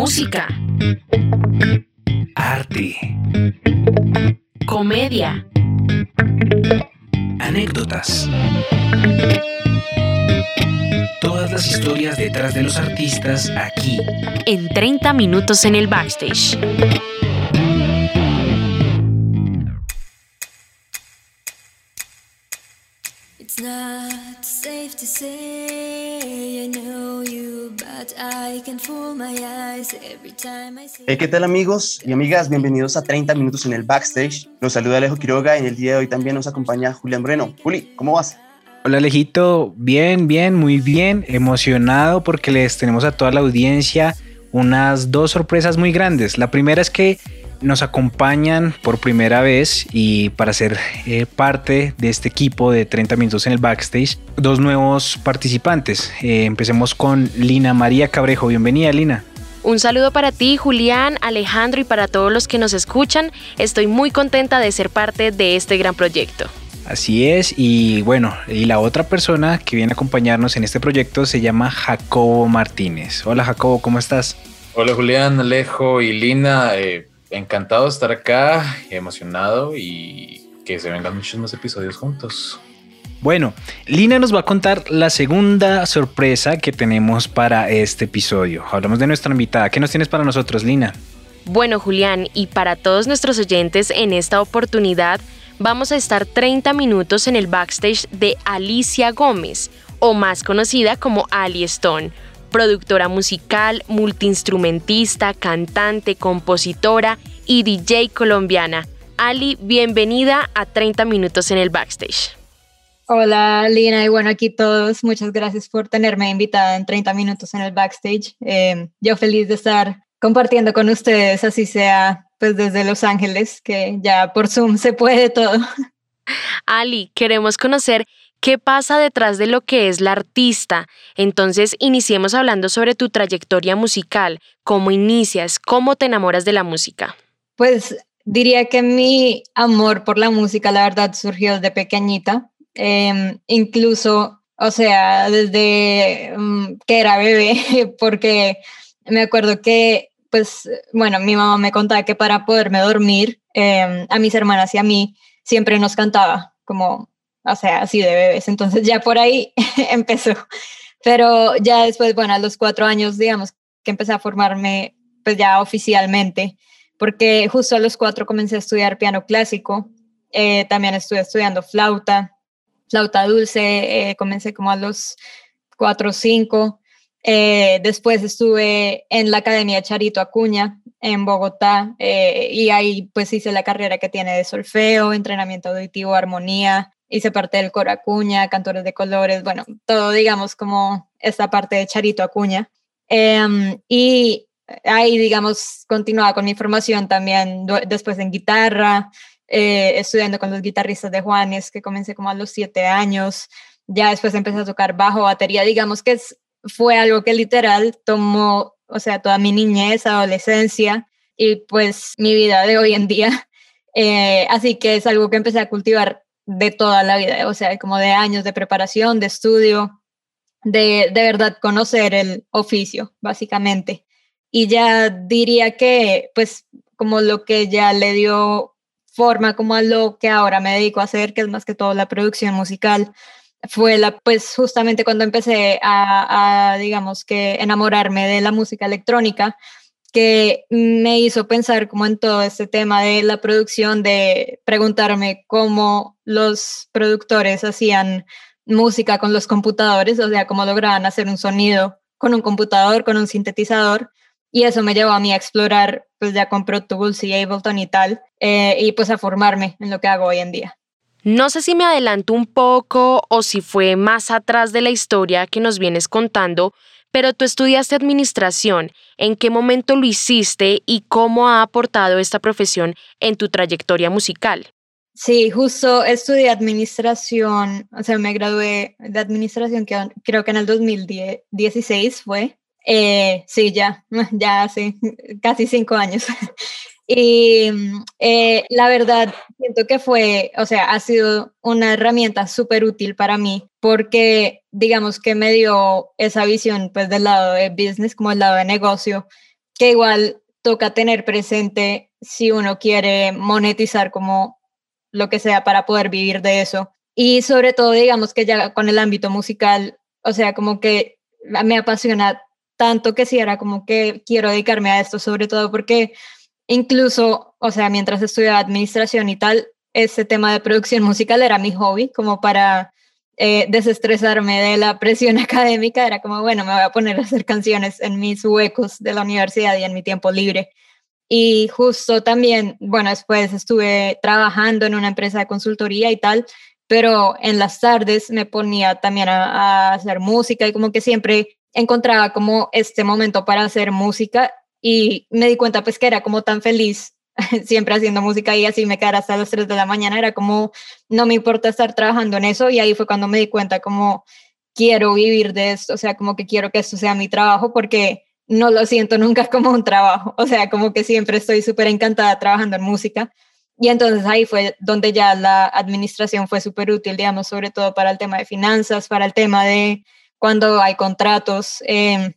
Música. Arte. Comedia. Anécdotas. Todas las historias detrás de los artistas aquí. En 30 minutos en el backstage. It's not safe to say Hey, ¿Qué tal amigos y amigas? Bienvenidos a 30 minutos en el backstage. Los saluda Alejo Quiroga y en el día de hoy también nos acompaña Julián Moreno. Juli, ¿cómo vas? Hola Alejito, bien, bien, muy bien, emocionado porque les tenemos a toda la audiencia unas dos sorpresas muy grandes. La primera es que nos acompañan por primera vez y para ser eh, parte de este equipo de 30 minutos en el backstage, dos nuevos participantes. Eh, empecemos con Lina María Cabrejo. Bienvenida Lina. Un saludo para ti, Julián, Alejandro y para todos los que nos escuchan. Estoy muy contenta de ser parte de este gran proyecto. Así es, y bueno, y la otra persona que viene a acompañarnos en este proyecto se llama Jacobo Martínez. Hola Jacobo, ¿cómo estás? Hola Julián, Alejo y Lina, eh, encantado de estar acá, emocionado y que se vengan muchos más episodios juntos. Bueno, Lina nos va a contar la segunda sorpresa que tenemos para este episodio. Hablamos de nuestra invitada. ¿Qué nos tienes para nosotros, Lina? Bueno, Julián, y para todos nuestros oyentes en esta oportunidad, vamos a estar 30 minutos en el backstage de Alicia Gómez, o más conocida como Ali Stone, productora musical, multiinstrumentista, cantante, compositora y DJ colombiana. Ali, bienvenida a 30 minutos en el backstage. Hola Lina y bueno, aquí todos, muchas gracias por tenerme invitada en 30 minutos en el backstage. Eh, yo feliz de estar compartiendo con ustedes, así sea pues desde Los Ángeles, que ya por Zoom se puede todo. Ali, queremos conocer qué pasa detrás de lo que es la artista. Entonces, iniciemos hablando sobre tu trayectoria musical, cómo inicias, cómo te enamoras de la música. Pues diría que mi amor por la música, la verdad, surgió desde pequeñita. Eh, incluso, o sea, desde um, que era bebé, porque me acuerdo que pues bueno, mi mamá me contaba que para poderme dormir, eh, a mis hermanas y a mí siempre nos cantaba, como, o sea, así de bebés. Entonces ya por ahí empezó. Pero ya después, bueno, a los cuatro años, digamos, que empecé a formarme, pues ya oficialmente, porque justo a los cuatro comencé a estudiar piano clásico, eh, también estuve estudiando flauta, flauta dulce, eh, comencé como a los cuatro o cinco, eh, después estuve en la Academia Charito Acuña en Bogotá eh, y ahí pues hice la carrera que tiene de solfeo, entrenamiento auditivo, armonía, hice parte del coro Acuña, cantores de colores, bueno, todo digamos como esta parte de Charito Acuña. Eh, y ahí digamos continuaba con mi formación también después en guitarra, eh, estudiando con los guitarristas de Juanes que comencé como a los siete años. Ya después empecé a tocar bajo, batería, digamos que es fue algo que literal tomó, o sea, toda mi niñez, adolescencia y pues mi vida de hoy en día. Eh, así que es algo que empecé a cultivar de toda la vida, o sea, como de años de preparación, de estudio, de, de verdad conocer el oficio, básicamente. Y ya diría que, pues, como lo que ya le dio forma como a lo que ahora me dedico a hacer, que es más que todo la producción musical, fue la, pues justamente cuando empecé a, a, digamos que, enamorarme de la música electrónica, que me hizo pensar como en todo este tema de la producción, de preguntarme cómo los productores hacían música con los computadores, o sea, cómo lograban hacer un sonido con un computador, con un sintetizador. Y eso me llevó a mí a explorar, pues ya con Pro Tools y Ableton y tal, eh, y pues a formarme en lo que hago hoy en día. No sé si me adelanto un poco o si fue más atrás de la historia que nos vienes contando, pero tú estudiaste administración. ¿En qué momento lo hiciste y cómo ha aportado esta profesión en tu trayectoria musical? Sí, justo estudié administración, o sea, me gradué de administración que creo que en el 2016 fue. Eh, sí, ya, ya hace casi cinco años. Y eh, la verdad, siento que fue, o sea, ha sido una herramienta súper útil para mí porque, digamos, que me dio esa visión, pues, del lado de business, como el lado de negocio, que igual toca tener presente si uno quiere monetizar como lo que sea para poder vivir de eso. Y sobre todo, digamos que ya con el ámbito musical, o sea, como que me apasiona tanto que sí era como que quiero dedicarme a esto, sobre todo porque incluso, o sea, mientras estudiaba administración y tal, ese tema de producción musical era mi hobby, como para eh, desestresarme de la presión académica, era como, bueno, me voy a poner a hacer canciones en mis huecos de la universidad y en mi tiempo libre. Y justo también, bueno, después estuve trabajando en una empresa de consultoría y tal, pero en las tardes me ponía también a, a hacer música y como que siempre encontraba como este momento para hacer música y me di cuenta pues que era como tan feliz siempre haciendo música y así me quedara hasta las 3 de la mañana, era como, no me importa estar trabajando en eso y ahí fue cuando me di cuenta como, quiero vivir de esto, o sea, como que quiero que esto sea mi trabajo porque no lo siento nunca como un trabajo, o sea, como que siempre estoy súper encantada trabajando en música. Y entonces ahí fue donde ya la administración fue súper útil, digamos, sobre todo para el tema de finanzas, para el tema de cuando hay contratos, eh,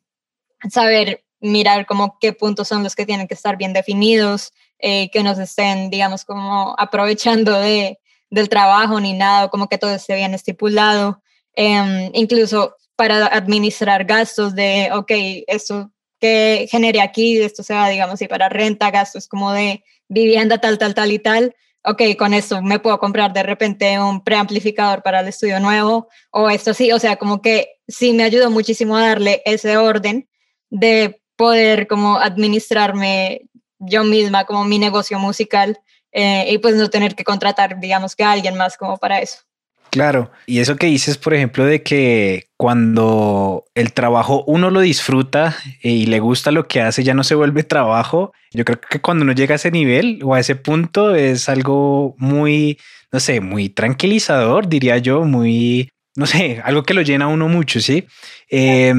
saber mirar como qué puntos son los que tienen que estar bien definidos, eh, que nos estén, digamos, como aprovechando de, del trabajo ni nada, como que todo esté bien estipulado. Em, incluso para administrar gastos de, ok, esto que genere aquí, esto se va, digamos, y para renta, gastos como de vivienda, tal, tal, tal y tal, ok, con esto me puedo comprar de repente un preamplificador para el estudio nuevo, o esto sí, o sea, como que sí me ayudó muchísimo a darle ese orden de poder como administrarme yo misma como mi negocio musical eh, y pues no tener que contratar, digamos que a alguien más como para eso. Claro, y eso que dices, por ejemplo, de que cuando el trabajo uno lo disfruta y le gusta lo que hace, ya no se vuelve trabajo. Yo creo que cuando uno llega a ese nivel o a ese punto es algo muy, no sé, muy tranquilizador, diría yo, muy, no sé, algo que lo llena a uno mucho, ¿sí? Eh,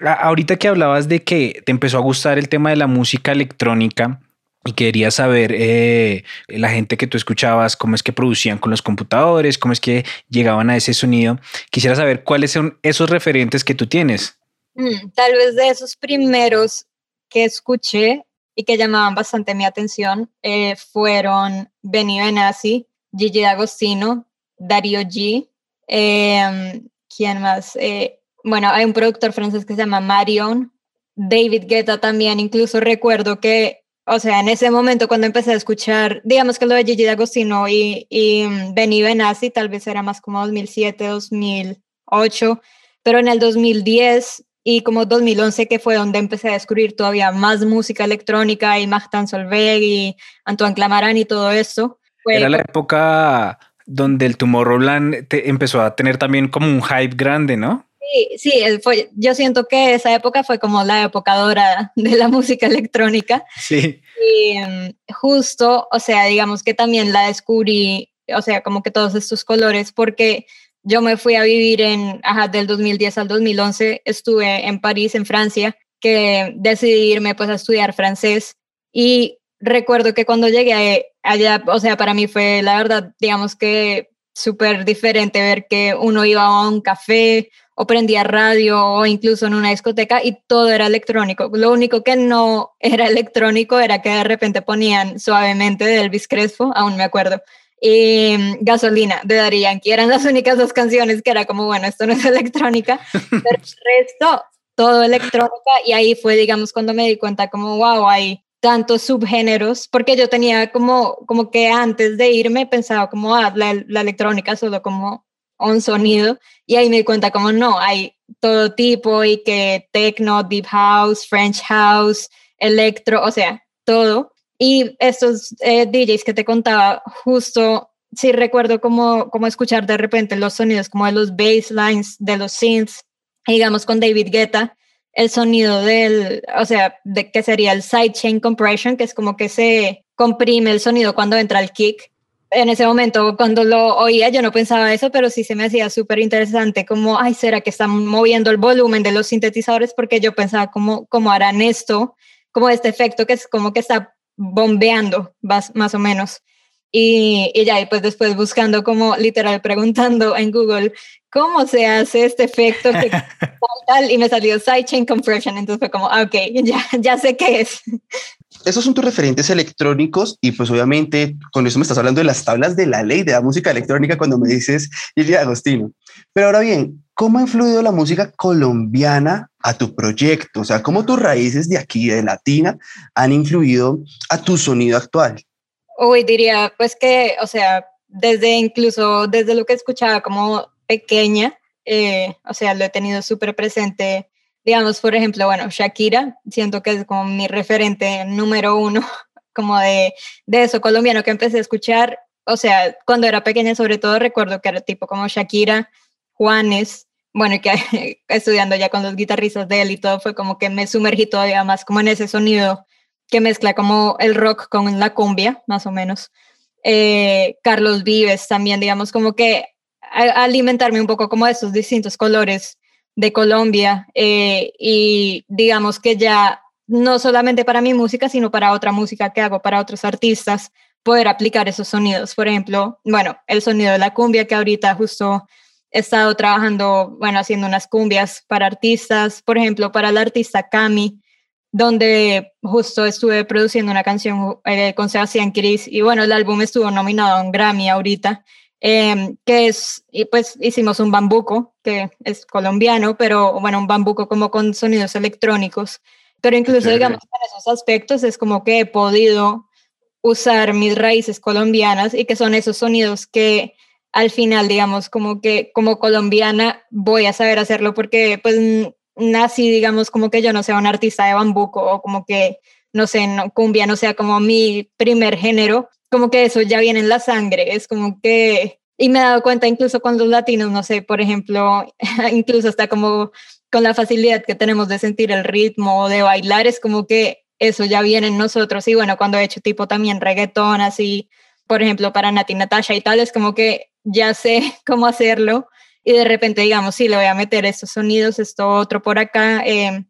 ahorita que hablabas de que te empezó a gustar el tema de la música electrónica, y quería saber eh, la gente que tú escuchabas, cómo es que producían con los computadores, cómo es que llegaban a ese sonido. Quisiera saber cuáles son esos referentes que tú tienes. Mm, tal vez de esos primeros que escuché y que llamaban bastante mi atención eh, fueron Benny Benassi, Gigi D'Agostino, Dario G. Em, ¿Quién más? Bueno, hay un productor francés que se llama Marion, David Guetta también, incluso recuerdo que, o sea, en ese momento cuando empecé a escuchar, digamos que lo de Gigi D'Agostino y, y mm, Benny Benassi, tal vez era más como 2007, 2008, pero en el 2010 y como 2011, que fue donde empecé a descubrir todavía más música electrónica y Martin Solveig y Antoine Clamaran y todo eso. Era la época donde el Tomorrowland te empezó a tener también como un hype grande, ¿no? Sí, sí, fue, yo siento que esa época fue como la época dorada de la música electrónica. Sí. Y um, justo, o sea, digamos que también la descubrí, o sea, como que todos estos colores, porque yo me fui a vivir en, ajá, del 2010 al 2011, estuve en París, en Francia, que decidí irme pues a estudiar francés y recuerdo que cuando llegué allá, o sea, para mí fue la verdad, digamos que súper diferente ver que uno iba a un café o prendía radio o incluso en una discoteca y todo era electrónico. Lo único que no era electrónico era que de repente ponían suavemente de Elvis Crespo, aún me acuerdo, y mm, Gasolina de Daddy Yankee. Eran las únicas dos canciones que era como, bueno, esto no es electrónica, pero el resto, todo electrónica y ahí fue, digamos, cuando me di cuenta como, wow, hay tantos subgéneros, porque yo tenía como, como que antes de irme pensaba como, ah, la, la electrónica solo como un sonido y ahí me di cuenta como no, hay todo tipo y que techno, deep house, French house, electro, o sea, todo. Y estos eh, DJs que te contaba, justo sí recuerdo como, como escuchar de repente los sonidos como de los basslines, de los synths, digamos con David Guetta, el sonido del, o sea, de que sería el sidechain compression, que es como que se comprime el sonido cuando entra el kick en ese momento, cuando lo oía, yo no pensaba eso, pero sí se me hacía súper interesante, como, ay, ¿será que están moviendo el volumen de los sintetizadores? Porque yo pensaba, ¿cómo, cómo harán esto? Como este efecto que es como que está bombeando, más, más o menos. Y, y ya, y pues después buscando como literal preguntando en Google cómo se hace este efecto que tal, tal, y me salió sidechain compression, entonces fue como, ah, ok, ya, ya sé qué es. Esos son tus referentes electrónicos y pues obviamente con eso me estás hablando de las tablas de la ley de la música electrónica cuando me dices Ilia Agostino. Pero ahora bien, ¿cómo ha influido la música colombiana a tu proyecto? O sea, ¿cómo tus raíces de aquí, de Latina, han influido a tu sonido actual? Uy, diría pues que, o sea, desde incluso desde lo que escuchaba como pequeña, eh, o sea, lo he tenido súper presente. Digamos, por ejemplo, bueno, Shakira, siento que es como mi referente número uno, como de, de eso colombiano que empecé a escuchar. O sea, cuando era pequeña, sobre todo recuerdo que era tipo como Shakira, Juanes, bueno, que estudiando ya con los guitarristas de él y todo, fue como que me sumergí todavía más como en ese sonido que mezcla como el rock con la cumbia, más o menos. Eh, Carlos Vives también, digamos, como que alimentarme un poco como de esos distintos colores de Colombia eh, y digamos que ya no solamente para mi música, sino para otra música que hago para otros artistas, poder aplicar esos sonidos. Por ejemplo, bueno, el sonido de la cumbia que ahorita justo he estado trabajando, bueno, haciendo unas cumbias para artistas, por ejemplo, para la artista Cami, donde justo estuve produciendo una canción eh, con Sebastián Cris y bueno, el álbum estuvo nominado a un Grammy ahorita Em, que es, y pues hicimos un bambuco, que es colombiano, pero bueno, un bambuco como con sonidos electrónicos. Pero incluso, digamos, en esos aspectos es como que he podido usar mis raíces colombianas y que son esos sonidos que al final, digamos, como que como colombiana voy a saber hacerlo porque pues nací, digamos, como que yo no sea un artista de bambuco o como que, no sé, no, cumbia no sea como mi primer género, como que eso ya viene en la sangre, es como que, y me he dado cuenta incluso con los latinos, no sé, por ejemplo, incluso hasta como con la facilidad que tenemos de sentir el ritmo, de bailar, es como que eso ya viene en nosotros. Y bueno, cuando he hecho tipo también reggaetón, así, por ejemplo, para Nati Natasha y tal, es como que ya sé cómo hacerlo y de repente digamos, sí, le voy a meter estos sonidos, esto otro por acá, eh,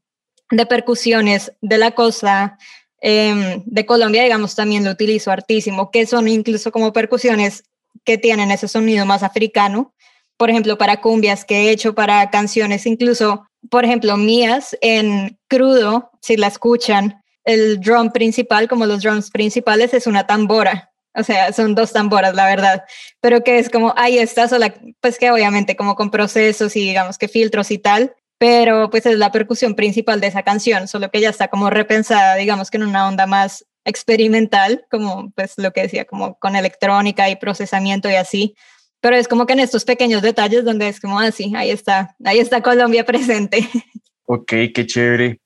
de percusiones de la costa, Em, de Colombia, digamos, también lo utilizo hartísimo, que son incluso como percusiones que tienen ese sonido más africano. Por ejemplo, para cumbias que he hecho, para canciones, incluso, por ejemplo, mías en crudo, si la escuchan, el drum principal, como los drums principales, es una tambora. O sea, son dos tamboras, la verdad. Pero que es como, ahí está, sola, pues que obviamente como con procesos y digamos que filtros y tal, pero pues es la percusión principal de esa canción, solo que ya está como repensada, digamos que en una onda más experimental, como pues lo que decía, como con electrónica y procesamiento y así, pero es como que en estos pequeños detalles donde es como así, ah, ahí está, ahí está Colombia presente. Ok, qué chévere.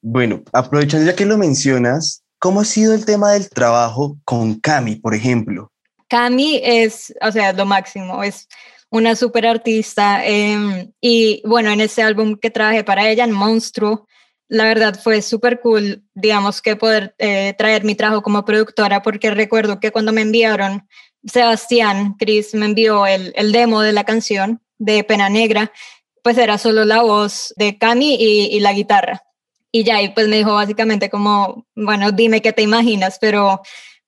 Bueno, aprovechando ya que lo mencionas, ¿cómo ha sido el tema del trabajo con Cami, por ejemplo? Cami es, o sea, lo máximo, es una super artista. Em, y bueno, en ese álbum que trabajé para ella, en Monstruo, la verdad fue súper cool, digamos, que poder eh, traer mi trabajo como productora, porque recuerdo que cuando me enviaron, Sebastián, Chris, me envió el, el demo de la canción de Pena Negra, pues era solo la voz de Cami y, la guitarra. Y ya, y pues me dijo básicamente como, bueno, dime qué te imaginas, pero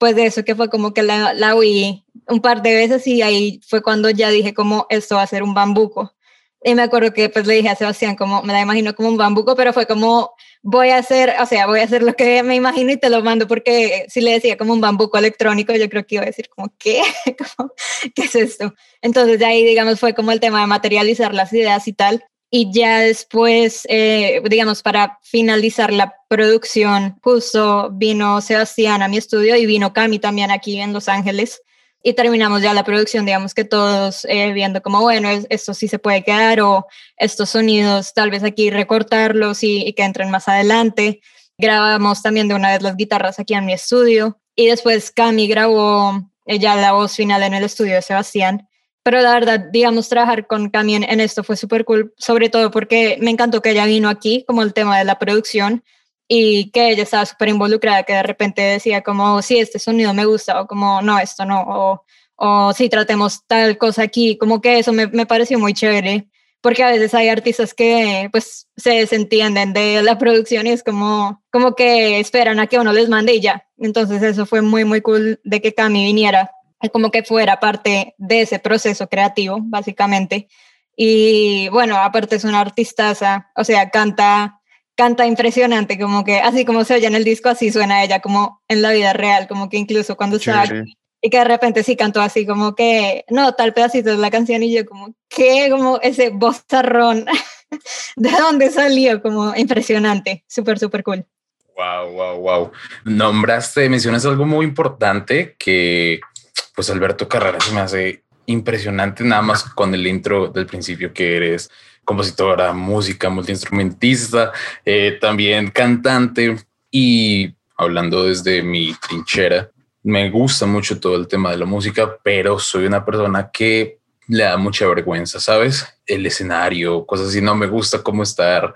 pues de eso que fue como que la, la un par de veces y ahí fue cuando ya dije como esto va a ser un bambuco. Y me acuerdo que pues le dije a Sebastián como, me la imagino como un bambuco, pero fue como, voy a hacer, o sea, voy a hacer lo que me imagino y te lo mando, porque si le decía como un bambuco electrónico, yo creo que iba a decir como, ¿qué? ¿Qué es esto? Entonces de ahí, digamos, fue como el tema de materializar las ideas y tal. Y ya después, eh, digamos, para finalizar la producción, justo vino Sebastián a mi estudio y vino Cami también aquí en Los Ángeles y terminamos ya la producción, digamos que todos eh, viendo como, bueno, esto sí se puede quedar o estos sonidos tal vez aquí recortarlos y, que entren más adelante. Grabamos también de una vez las guitarras aquí en mi estudio y después Cami grabó eh, ya la voz final en el estudio de Sebastián. Pero la verdad, digamos, trabajar con Cami en, esto fue súper cool, sobre todo porque me encantó que ella vino aquí, como el tema de la producción, y que ella estaba súper involucrada, que de repente decía como, sí, este sonido me gusta, o como, no, esto no, o, o sí, tratemos tal cosa aquí, como que eso me, me pareció muy chévere, porque a veces hay artistas que pues se desentienden de la producción y es como, como que esperan a que uno les mande y ya. Entonces eso fue muy, muy cool de que Cami viniera como que fuera parte de ese proceso creativo, básicamente. Y bueno, aparte es una artistaza, o sea, canta, canta impresionante, como que así como se oye en el disco, así suena ella como en la vida real, como que incluso cuando está y que de repente sí cantó así como que, no, tal pedacito de la canción y yo como, ¿qué? Como ese bozarrón, ¿de dónde salió? Como impresionante, súper, súper cool. Wow, wow, wow. Nombraste, mencionas algo muy importante que pues Alberto Carrera se me hace impresionante nada más con el intro del principio que eres compositora, música, multiinstrumentista, eh, también cantante y hablando desde mi trinchera, me gusta mucho todo el tema de la música, pero soy una persona que le da mucha vergüenza, ¿sabes? El escenario, cosas así, no me gusta cómo estar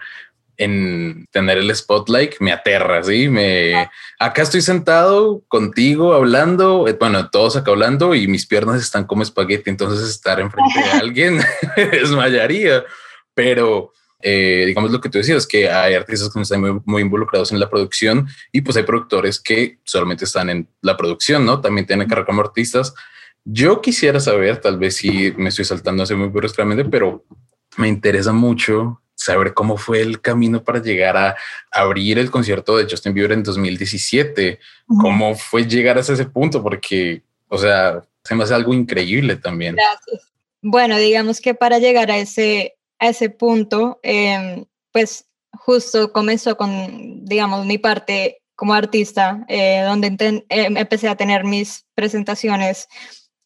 en tener el spotlight, me aterra, ¿sí? Me, acá estoy sentado contigo hablando, eh, bueno, todos acá hablando y mis piernas están como espagueti, entonces estar enfrente de alguien desmayaría, pero eh, digamos lo que tú decías, que hay artistas que están muy, involucrados en la producción y pues hay productores que solamente están en la producción, ¿no? También tienen carrera como artistas. Yo quisiera saber, tal vez si me estoy saltando así muy bruscamente, pero me interesa mucho saber cómo fue el camino para llegar a abrir el concierto de Justin Bieber en 2017. ¿Cómo fue llegar hasta ese punto? Porque, o sea, se me hace algo increíble también. Gracias. Bueno, digamos que para llegar a ese, a ese punto, em, pues justo comenzó con, digamos, mi parte como artista, eh, donde em, empecé a tener mis presentaciones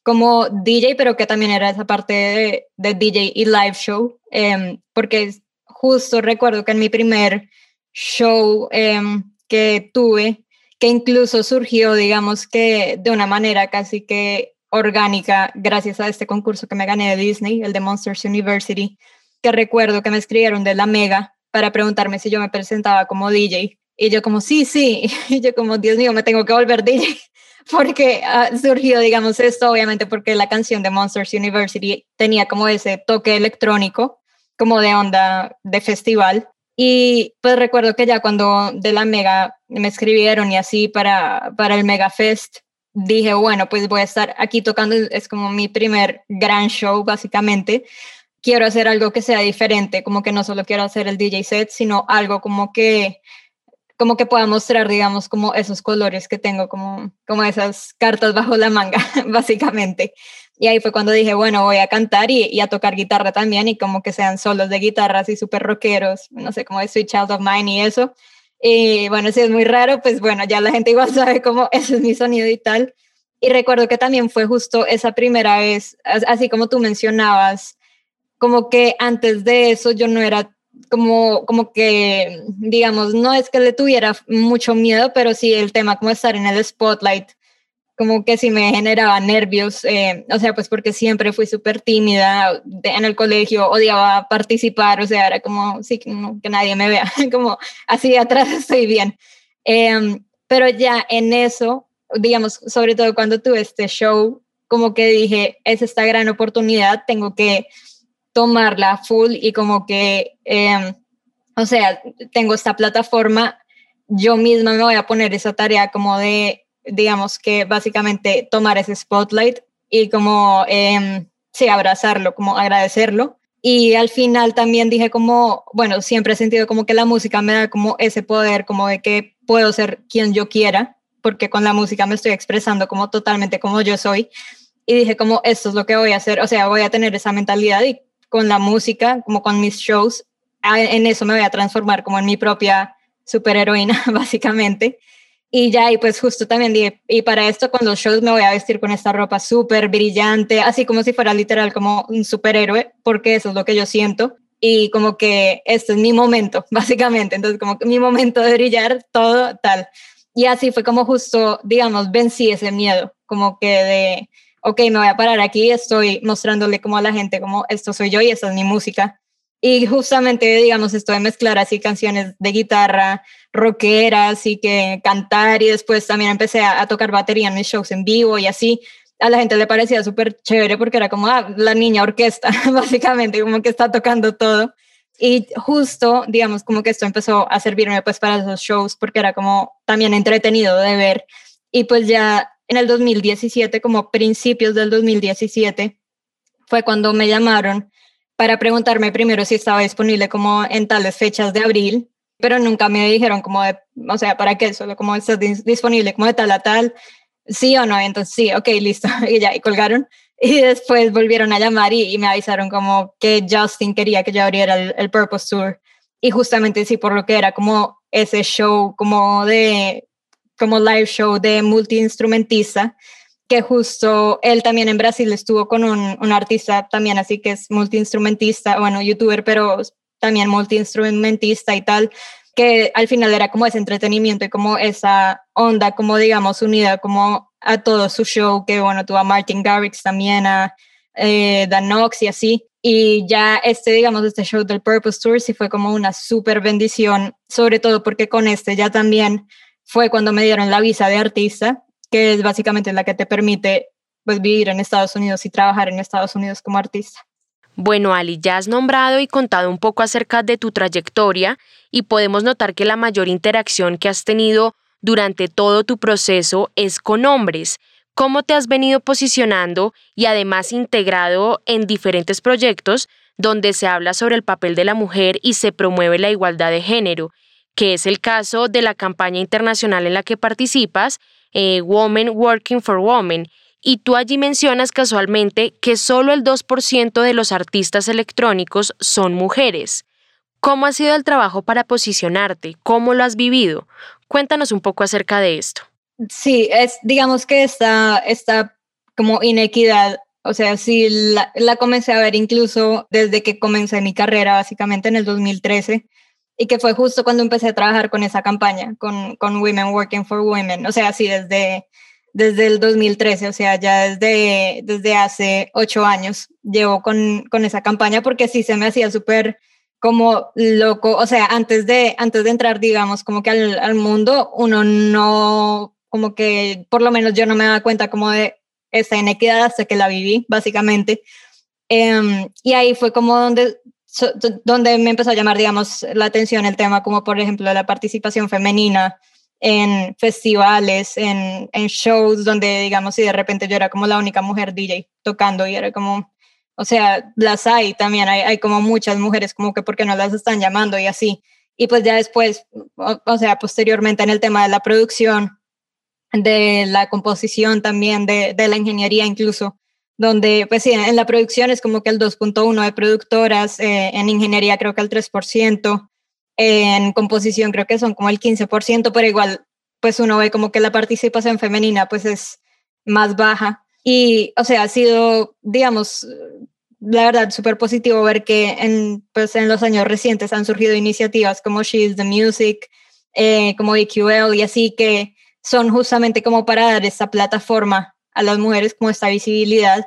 como DJ, pero que también era esa parte de, de DJ y live show, em, porque justo recuerdo que en mi primer show que tuve, que incluso surgió, digamos que de una manera casi que orgánica, gracias a este concurso que me gané de Disney, el de Monsters University, que recuerdo que me escribieron de la Mega para preguntarme si yo me presentaba como DJ. Y yo como, sí, sí. Y yo como, Dios mío, me tengo que volver DJ. Porque ah, surgió, digamos, esto obviamente porque la canción de Monsters University tenía como ese toque electrónico, como de onda de festival. Y pues recuerdo que ya cuando de la Mega me escribieron y así para, para el Mega Fest, dije, bueno, pues voy a estar aquí tocando, es como mi primer gran show básicamente quiero hacer algo que sea diferente, como que no solo quiero hacer el DJ set, sino algo como que como que pueda mostrar, digamos, como esos colores que tengo, como, como esas cartas bajo la manga, básicamente. Y ahí fue cuando dije, bueno, voy a cantar y, a tocar guitarra también, y como que sean solos de guitarra así súper rockeros, no sé, como de Sweet Child of Mine y eso. Y bueno, si es muy raro, pues bueno, ya la gente igual sabe cómo ese es mi sonido y tal. Y recuerdo que también fue justo esa primera vez, así como tú mencionabas, como que antes de eso yo no era como, como que, digamos, no es que le tuviera mucho miedo, pero sí el tema como estar en el spotlight, como que sí me generaba nervios, eh, o sea, pues porque siempre fui súper tímida en el colegio, odiaba participar, o sea, era como, sí, que, nadie me vea, como así de atrás estoy bien. Em, pero ya en eso, digamos, sobre todo cuando tuve este show, como que dije, es esta gran oportunidad, tengo que tomarla full y como que, em, o sea, tengo esta plataforma, yo misma me voy a poner esa tarea como de, digamos que básicamente tomar ese spotlight y como, eh, sí, abrazarlo, como agradecerlo. Y al final también dije como, bueno, siempre he sentido como que la música me da como ese poder, como de que puedo ser quien yo quiera, porque con la música me estoy expresando como totalmente como yo soy. Y dije como, esto es lo que voy a hacer, o sea, voy a tener esa mentalidad y con la música, como con mis shows, en eso me voy a transformar como en mi propia superheroína, básicamente. Y ya, y pues justo también dije, y para esto con los shows me voy a vestir con esta ropa súper brillante, así como si fuera literal como un superhéroe, porque eso es lo que yo siento. Y como que este es mi momento, básicamente. Entonces, como que mi momento de brillar, todo tal. Y así fue como justo, digamos, vencí ese miedo, como que de, ok, me voy a parar aquí, estoy mostrándole como a la gente como esto soy yo y esta es mi música. Y justamente, digamos, esto de mezclar así canciones de guitarra, rockeras y que cantar y después también empecé a, tocar batería en mis shows en vivo y así. A la gente le parecía súper chévere porque era como ah, la niña orquesta, básicamente, como que está tocando todo. Y justo, digamos, como que esto empezó a servirme pues para esos shows porque era como también entretenido de ver. Y pues ya en el 2017, como principios del 2017, fue cuando me llamaron para preguntarme primero si estaba disponible como en tales fechas de abril, pero nunca me dijeron como de, o sea, ¿para qué? Solo como estás disponible como de tal a tal, sí o no, entonces sí, ok, listo, y ya, y colgaron. Y después volvieron a llamar y, me avisaron como que Justin quería que yo abriera el, el Purpose Tour. Y justamente sí, por lo que era como ese show, como de, como live show de multiinstrumentista, que justo él también en Brasil estuvo con un, artista también, así que es multiinstrumentista, bueno, youtuber, pero también multiinstrumentista y tal, que al final era como ese entretenimiento y como esa onda, como digamos, unida como a todo su show, que bueno, tuvo a Martin Garrix también, a eh, Dan Knox y así. Y ya este, digamos, este show del Purpose Tour sí fue como una súper bendición, sobre todo porque con este ya también fue cuando me dieron la visa de artista que es básicamente la que te permite pues, vivir en Estados Unidos y trabajar en Estados Unidos como artista. Bueno, Ali, ya has nombrado y contado un poco acerca de tu trayectoria y podemos notar que la mayor interacción que has tenido durante todo tu proceso es con hombres. ¿Cómo te has venido posicionando y además integrado en diferentes proyectos donde se habla sobre el papel de la mujer y se promueve la igualdad de género, que es el caso de la campaña internacional en la que participas eh, Women Working for Women, y tú allí mencionas casualmente que solo el 2% de los artistas electrónicos son mujeres. ¿Cómo ha sido el trabajo para posicionarte? ¿Cómo lo has vivido? Cuéntanos un poco acerca de esto. Sí, es, digamos que esta, esta como inequidad, o sea, sí, la, la comencé a ver incluso desde que comencé mi carrera, básicamente en el 2013 y que fue justo cuando empecé a trabajar con esa campaña, con, con Women Working for Women, o sea, así desde, desde el 2013, o sea, ya desde, desde hace ocho años llevo con, con esa campaña porque sí se me hacía súper como loco, o sea, antes de, antes de entrar, digamos, como que al, al, mundo, uno no, como que por lo menos yo no me daba cuenta como de esa inequidad hasta que la viví, básicamente. Um, y ahí fue como donde donde me empezó a llamar, digamos, la atención el tema, como por ejemplo la participación femenina en festivales, en, en shows, donde, digamos, si de repente yo era como la única mujer DJ tocando y era como, o sea, las hay también, hay, hay como muchas mujeres, como que porque no las están llamando y así. Y pues ya después, o, o sea, posteriormente en el tema de la producción, de la composición también, de, de la ingeniería incluso, donde pues sí, en la producción es como que el 2.1 de productoras, eh, en ingeniería creo que el 3%, en composición creo que son como el 15%, pero igual pues uno ve como que la participación femenina pues es más baja. Y o sea, ha sido, digamos, la verdad súper positivo ver que en, pues, en los años recientes han surgido iniciativas como She's the Music, eh, como EQL y así que son justamente como para dar esa plataforma a las mujeres como esta visibilidad.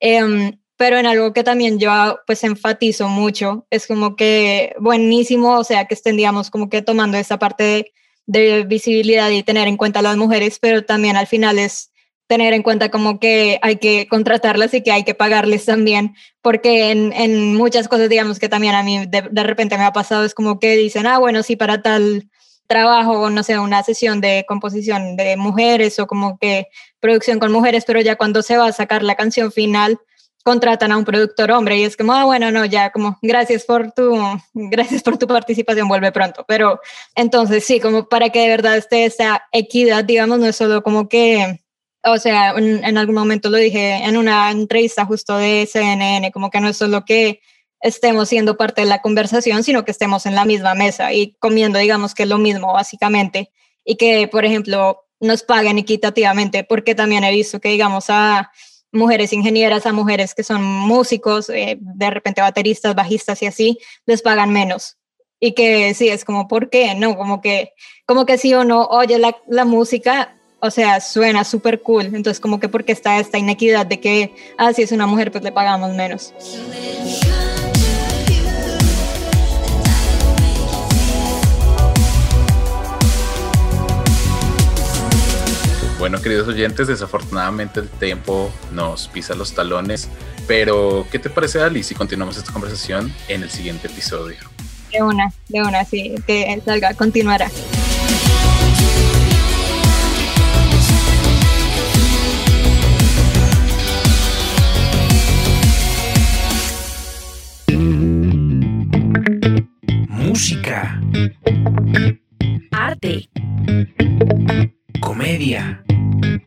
Em, pero en algo que también yo pues enfatizo mucho, es como que buenísimo, o sea, que estén, digamos, como que tomando esta parte de, visibilidad y tener en cuenta a las mujeres, pero también al final es tener en cuenta como que hay que contratarlas y que hay que pagarles también, porque en, en muchas cosas, digamos, que también a mí de, de repente me ha pasado, es como que dicen, ah, bueno, sí, para tal trabajo, no sé, una sesión de composición de mujeres o como que producción con mujeres, pero ya cuando se va a sacar la canción final, contratan a un productor hombre y es como, ah, bueno, no, ya como, gracias por tu, gracias por tu participación, vuelve pronto. Pero entonces sí, como para que de verdad esté esa equidad, digamos, no es solo como que, o sea, en, en algún momento lo dije en una entrevista justo de CNN, como que no es solo que estemos siendo parte de la conversación, sino que estemos en la misma mesa y comiendo, digamos que es lo mismo, básicamente, y que, por ejemplo, nos paguen equitativamente, porque también he visto que, digamos, a mujeres ingenieras, a mujeres que son músicos, eh, de repente bateristas, bajistas y así, les pagan menos. Y que sí, es como, ¿por qué? No, como que, como que sí o no, oye, la, la música, o sea, suena súper cool. Entonces, como que porque está esta inequidad de que, ah, si es una mujer, pues le pagamos menos. Bueno, queridos oyentes, desafortunadamente el tiempo nos pisa los talones, pero ¿qué te parece, Ali, si continuamos esta conversación en el siguiente episodio? De una, de una, sí, que salga, continuará. Música. Arte. Comedia